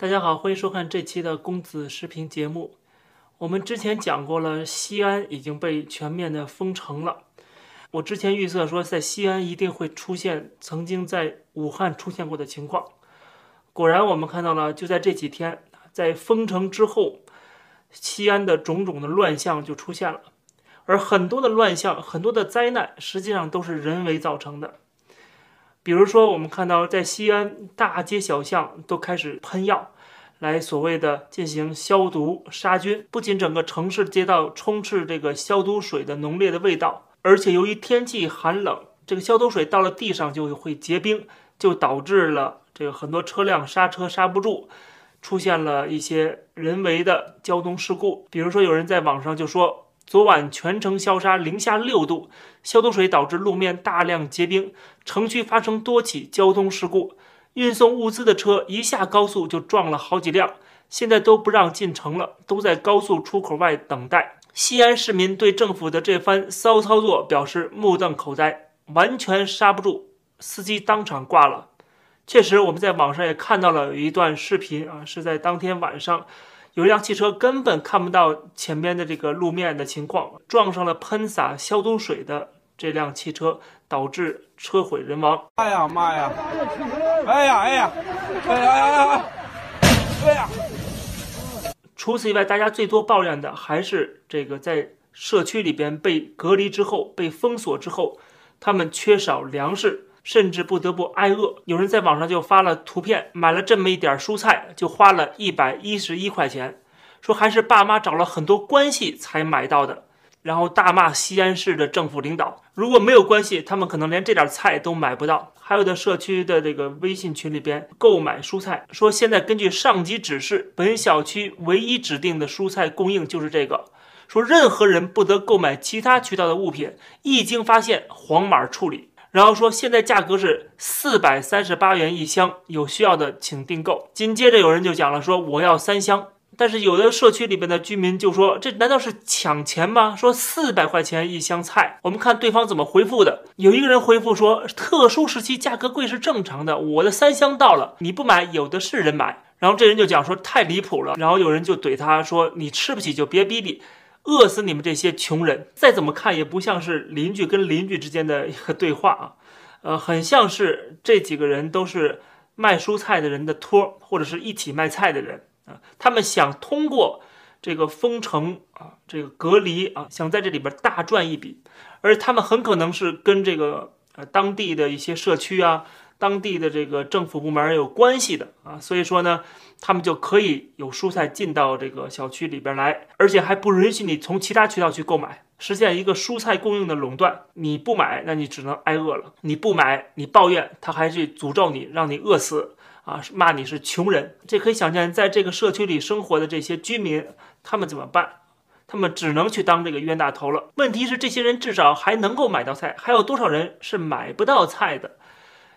大家好，欢迎收看这期的公子视频节目。我们之前讲过了，西安已经被全面的封城了。我之前预测说，在西安一定会出现曾经在武汉出现过的情况。果然，我们看到了，就在这几天，在封城之后，西安的种种的乱象就出现了。而很多的乱象、很多的灾难，实际上都是人为造成的。比如说，我们看到在西安大街小巷都开始喷药，来所谓的进行消毒杀菌。不仅整个城市街道充斥这个消毒水的浓烈的味道，而且由于天气寒冷，这个消毒水到了地上就会结冰，就导致了这个很多车辆刹车刹不住，出现了一些人为的交通事故。比如说，有人在网上就说。昨晚全城消杀，零下六度，消毒水导致路面大量结冰，城区发生多起交通事故，运送物资的车一下高速就撞了好几辆，现在都不让进城了，都在高速出口外等待。西安市民对政府的这番骚操作表示目瞪口呆，完全刹不住，司机当场挂了。确实，我们在网上也看到了有一段视频啊，是在当天晚上。有一辆汽车根本看不到前边的这个路面的情况，撞上了喷洒消毒水的这辆汽车，导致车毁人亡。哎呀妈呀！哎呀哎呀！哎呀哎呀！哎呀！除此以外，大家最多抱怨的还是这个在社区里边被隔离之后、被封锁之后，他们缺少粮食。甚至不得不挨饿。有人在网上就发了图片，买了这么一点蔬菜，就花了一百一十一块钱，说还是爸妈找了很多关系才买到的。然后大骂西安市的政府领导，如果没有关系，他们可能连这点菜都买不到。还有的社区的这个微信群里边购买蔬菜，说现在根据上级指示，本小区唯一指定的蔬菜供应就是这个，说任何人不得购买其他渠道的物品，一经发现黄码处理。然后说，现在价格是四百三十八元一箱，有需要的请订购。紧接着有人就讲了，说我要三箱。但是有的社区里面的居民就说，这难道是抢钱吗？说四百块钱一箱菜，我们看对方怎么回复的。有一个人回复说，特殊时期价格贵是正常的，我的三箱到了，你不买，有的是人买。然后这人就讲说太离谱了。然后有人就怼他说，你吃不起就别逼逼。饿死你们这些穷人！再怎么看也不像是邻居跟邻居之间的一个对话啊，呃，很像是这几个人都是卖蔬菜的人的托，或者是一起卖菜的人啊。他们想通过这个封城啊，这个隔离啊，想在这里边大赚一笔，而他们很可能是跟这个呃当地的一些社区啊。当地的这个政府部门有关系的啊，所以说呢，他们就可以有蔬菜进到这个小区里边来，而且还不允许你从其他渠道去购买，实现一个蔬菜供应的垄断。你不买，那你只能挨饿了；你不买，你抱怨，他还去诅咒你，让你饿死啊，骂你是穷人。这可以想象，在这个社区里生活的这些居民，他们怎么办？他们只能去当这个冤大头了。问题是，这些人至少还能够买到菜，还有多少人是买不到菜的？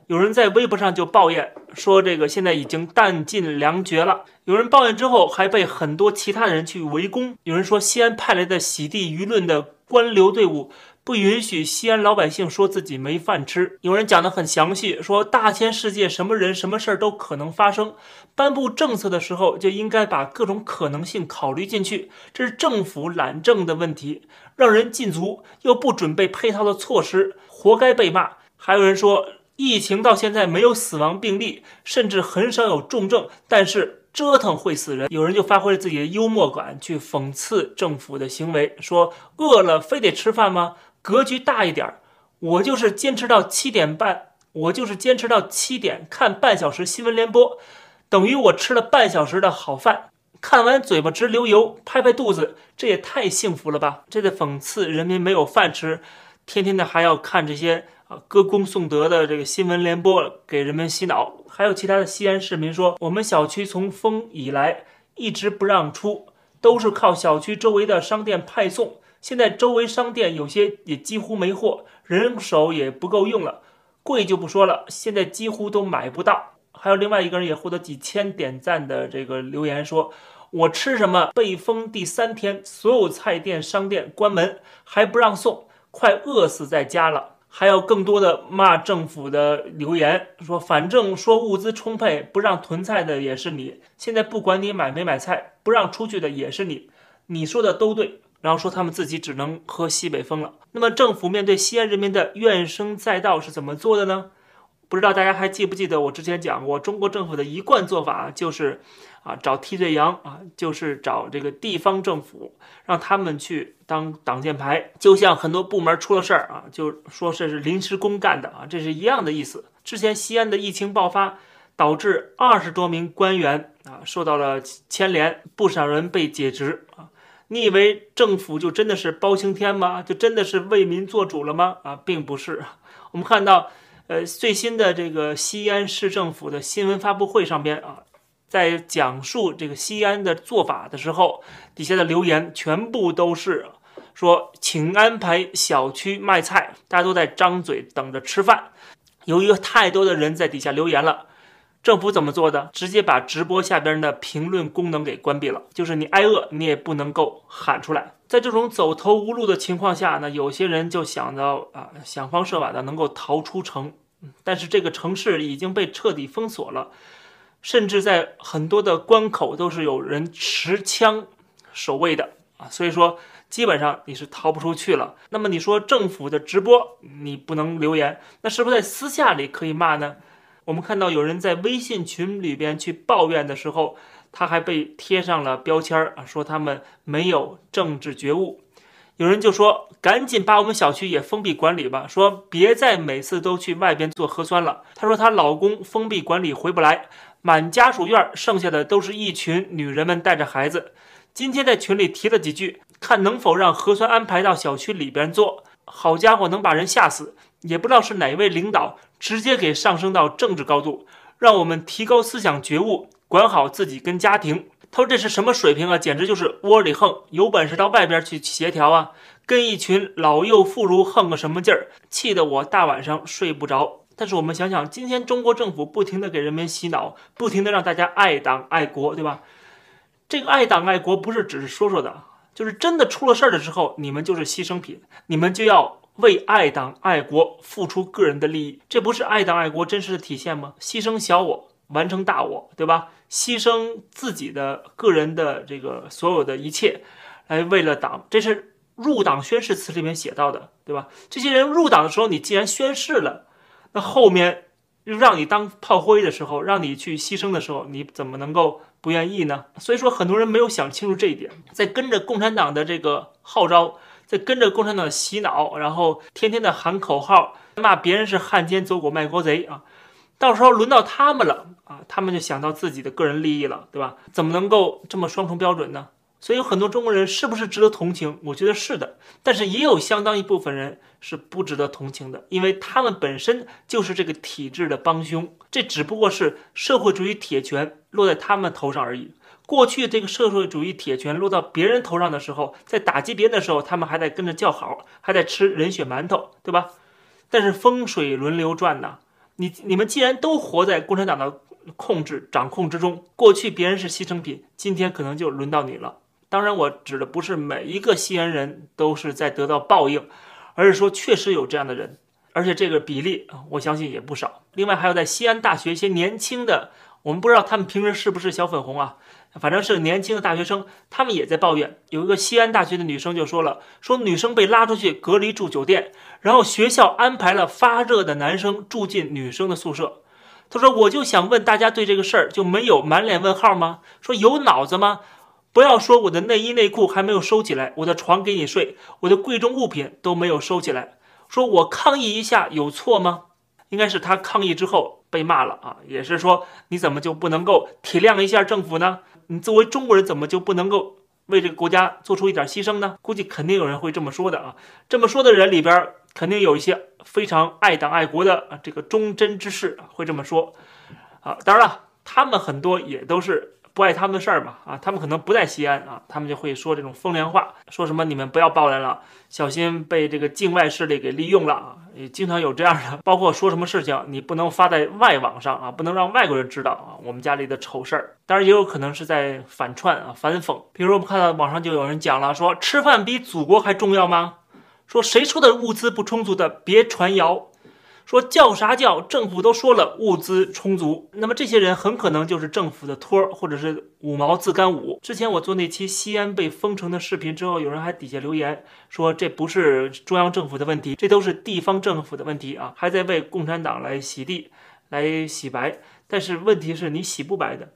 有人在微博上就抱怨说，这个现在已经弹尽粮绝了。有人抱怨之后，还被很多其他的人去围攻。有人说，西安派来的洗地舆论的官僚队伍不允许西安老百姓说自己没饭吃。有人讲得很详细，说大千世界什么人什么事儿都可能发生，颁布政策的时候就应该把各种可能性考虑进去。这是政府懒政的问题，让人禁足又不准备配套的措施，活该被骂。还有人说。疫情到现在没有死亡病例，甚至很少有重症，但是折腾会死人。有人就发挥了自己的幽默感，去讽刺政府的行为，说饿了非得吃饭吗？格局大一点，我就是坚持到七点半，我就是坚持到七点看半小时新闻联播，等于我吃了半小时的好饭，看完嘴巴直流油，拍拍肚子，这也太幸福了吧？这在讽刺人民没有饭吃，天天的还要看这些。歌功颂德的这个新闻联播给人们洗脑，还有其他的西安市民说，我们小区从封以来一直不让出，都是靠小区周围的商店派送。现在周围商店有些也几乎没货，人手也不够用了，贵就不说了，现在几乎都买不到。还有另外一个人也获得几千点赞的这个留言说，我吃什么？被封第三天，所有菜店商店关门，还不让送，快饿死在家了。还有更多的骂政府的留言，说反正说物资充沛，不让囤菜的也是你。现在不管你买没买菜，不让出去的也是你。你说的都对。然后说他们自己只能喝西北风了。那么政府面对西安人民的怨声载道是怎么做的呢？不知道大家还记不记得我之前讲过，中国政府的一贯做法就是，啊找替罪羊啊，就是找这个地方政府，让他们去当挡箭牌，就像很多部门出了事儿啊，就说这是临时工干的啊，这是一样的意思。之前西安的疫情爆发，导致二十多名官员啊受到了牵连，不少人被解职啊。你以为政府就真的是包青天吗？就真的是为民做主了吗？啊，并不是。我们看到。呃，最新的这个西安市政府的新闻发布会上边啊，在讲述这个西安的做法的时候，底下的留言全部都是说，请安排小区卖菜，大家都在张嘴等着吃饭。由于太多的人在底下留言了，政府怎么做的？直接把直播下边的评论功能给关闭了，就是你挨饿，你也不能够喊出来。在这种走投无路的情况下呢，有些人就想到啊，想方设法的能够逃出城，但是这个城市已经被彻底封锁了，甚至在很多的关口都是有人持枪守卫的啊，所以说基本上你是逃不出去了。那么你说政府的直播你不能留言，那是不是在私下里可以骂呢？我们看到有人在微信群里边去抱怨的时候。他还被贴上了标签儿啊，说他们没有政治觉悟。有人就说：“赶紧把我们小区也封闭管理吧，说别再每次都去外边做核酸了。”她说她老公封闭管理回不来，满家属院剩下的都是一群女人们带着孩子。今天在群里提了几句，看能否让核酸安排到小区里边做。好家伙，能把人吓死！也不知道是哪位领导直接给上升到政治高度，让我们提高思想觉悟。管好自己跟家庭，他说这是什么水平啊？简直就是窝里横，有本事到外边去协调啊！跟一群老幼妇孺横个什么劲儿？气得我大晚上睡不着。但是我们想想，今天中国政府不停的给人民洗脑，不停的让大家爱党爱国，对吧？这个爱党爱国不是只是说说的，就是真的出了事儿的时候，你们就是牺牲品，你们就要为爱党爱国付出个人的利益，这不是爱党爱国真实的体现吗？牺牲小我。完成大我，对吧？牺牲自己的个人的这个所有的一切，来为了党，这是入党宣誓词里面写到的，对吧？这些人入党的时候，你既然宣誓了，那后面又让你当炮灰的时候，让你去牺牲的时候，你怎么能够不愿意呢？所以说，很多人没有想清楚这一点，在跟着共产党的这个号召，在跟着共产党洗脑，然后天天的喊口号，骂别人是汉奸走狗卖国贼啊。到时候轮到他们了啊，他们就想到自己的个人利益了，对吧？怎么能够这么双重标准呢？所以有很多中国人是不是值得同情？我觉得是的，但是也有相当一部分人是不值得同情的，因为他们本身就是这个体制的帮凶，这只不过是社会主义铁拳落在他们头上而已。过去这个社会主义铁拳落到别人头上的时候，在打击别人的时候，他们还在跟着叫好，还在吃人血馒头，对吧？但是风水轮流转呐。你你们既然都活在共产党的控制掌控之中，过去别人是牺牲品，今天可能就轮到你了。当然，我指的不是每一个西安人都是在得到报应，而是说确实有这样的人，而且这个比例，我相信也不少。另外，还有在西安大学一些年轻的，我们不知道他们平时是不是小粉红啊。反正是年轻的大学生，他们也在抱怨。有一个西安大学的女生就说了：“说女生被拉出去隔离住酒店，然后学校安排了发热的男生住进女生的宿舍。”她说：“我就想问大家，对这个事儿就没有满脸问号吗？说有脑子吗？不要说我的内衣内裤还没有收起来，我的床给你睡，我的贵重物品都没有收起来。说我抗议一下有错吗？应该是他抗议之后被骂了啊，也是说你怎么就不能够体谅一下政府呢？”你作为中国人，怎么就不能够为这个国家做出一点牺牲呢？估计肯定有人会这么说的啊！这么说的人里边，肯定有一些非常爱党爱国的啊，这个忠贞之士会这么说啊。当然了，他们很多也都是。不爱他们的事儿嘛啊，他们可能不在西安啊，他们就会说这种风凉话，说什么你们不要抱怨了，小心被这个境外势力给利用了啊，也经常有这样的，包括说什么事情你不能发在外网上啊，不能让外国人知道啊，我们家里的丑事儿，当然也有可能是在反串啊反讽，比如我们看到网上就有人讲了，说吃饭比祖国还重要吗？说谁说的物资不充足的，别传谣。说叫啥叫？政府都说了物资充足，那么这些人很可能就是政府的托儿，或者是五毛自干五。之前我做那期西安被封城的视频之后，有人还底下留言说这不是中央政府的问题，这都是地方政府的问题啊，还在为共产党来洗地、来洗白。但是问题是你洗不白的。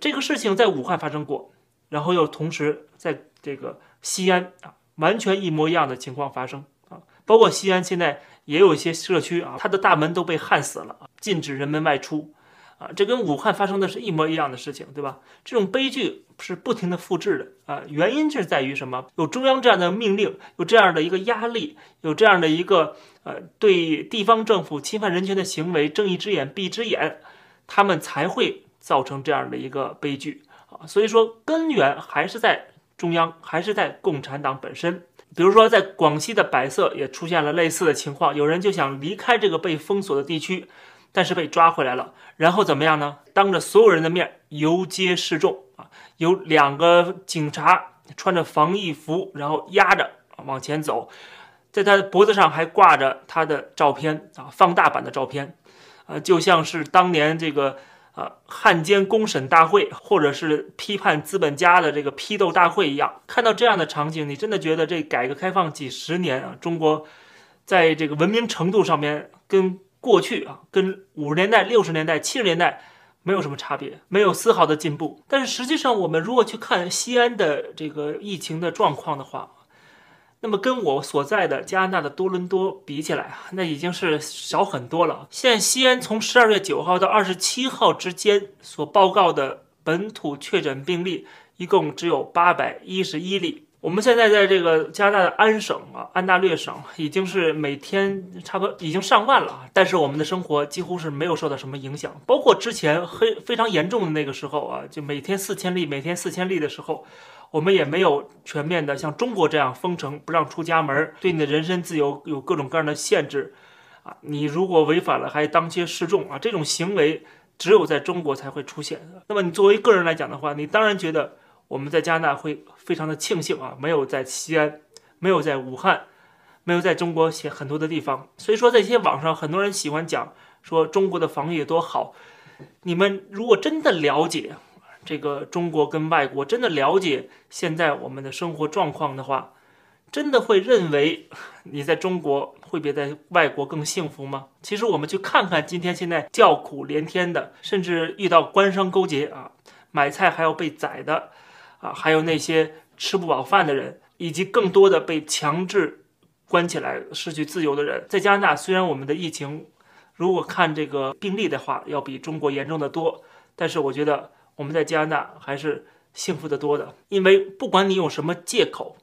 这个事情在武汉发生过，然后又同时在这个西安啊，完全一模一样的情况发生啊，包括西安现在。也有一些社区啊，它的大门都被焊死了，禁止人们外出，啊，这跟武汉发生的是一模一样的事情，对吧？这种悲剧是不停的复制的啊，原因就是在于什么？有中央这样的命令，有这样的一个压力，有这样的一个呃，对地方政府侵犯人权的行为睁一只眼闭一只眼，他们才会造成这样的一个悲剧啊。所以说，根源还是在中央，还是在共产党本身。比如说，在广西的百色也出现了类似的情况，有人就想离开这个被封锁的地区，但是被抓回来了，然后怎么样呢？当着所有人的面游街示众啊，有两个警察穿着防疫服，然后压着往前走，在他的脖子上还挂着他的照片啊，放大版的照片，啊，就像是当年这个。啊，汉奸公审大会，或者是批判资本家的这个批斗大会一样，看到这样的场景，你真的觉得这改革开放几十年啊，中国在这个文明程度上面跟过去啊，跟五十年代、六十年代、七十年代没有什么差别，没有丝毫的进步。但是实际上，我们如果去看西安的这个疫情的状况的话，那么跟我所在的加拿大的多伦多比起来啊，那已经是少很多了。现在西安从十二月九号到二十七号之间所报告的本土确诊病例一共只有八百一十一例。我们现在在这个加拿大的安省啊，安大略省已经是每天差不多已经上万了，但是我们的生活几乎是没有受到什么影响。包括之前非非常严重的那个时候啊，就每天四千例，每天四千例的时候。我们也没有全面的像中国这样封城，不让出家门，对你的人身自由有各种各样的限制，啊，你如果违反了还当街示众啊，这种行为只有在中国才会出现。那么你作为个人来讲的话，你当然觉得我们在加拿大会非常的庆幸啊，没有在西安，没有在武汉，没有在中国写很多的地方。所以说，在一些网上很多人喜欢讲说中国的防疫多好，你们如果真的了解。这个中国跟外国真的了解现在我们的生活状况的话，真的会认为你在中国会比在外国更幸福吗？其实我们去看看今天现在叫苦连天的，甚至遇到官商勾结啊，买菜还要被宰的啊，还有那些吃不饱饭的人，以及更多的被强制关起来失去自由的人，在加拿大虽然我们的疫情如果看这个病例的话要比中国严重的多，但是我觉得。我们在加拿大还是幸福的多的，因为不管你用什么借口，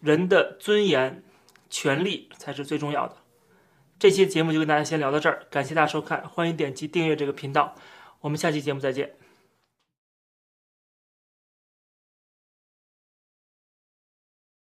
人的尊严、权利才是最重要的。这期节目就跟大家先聊到这儿，感谢大家收看，欢迎点击订阅这个频道，我们下期节目再见。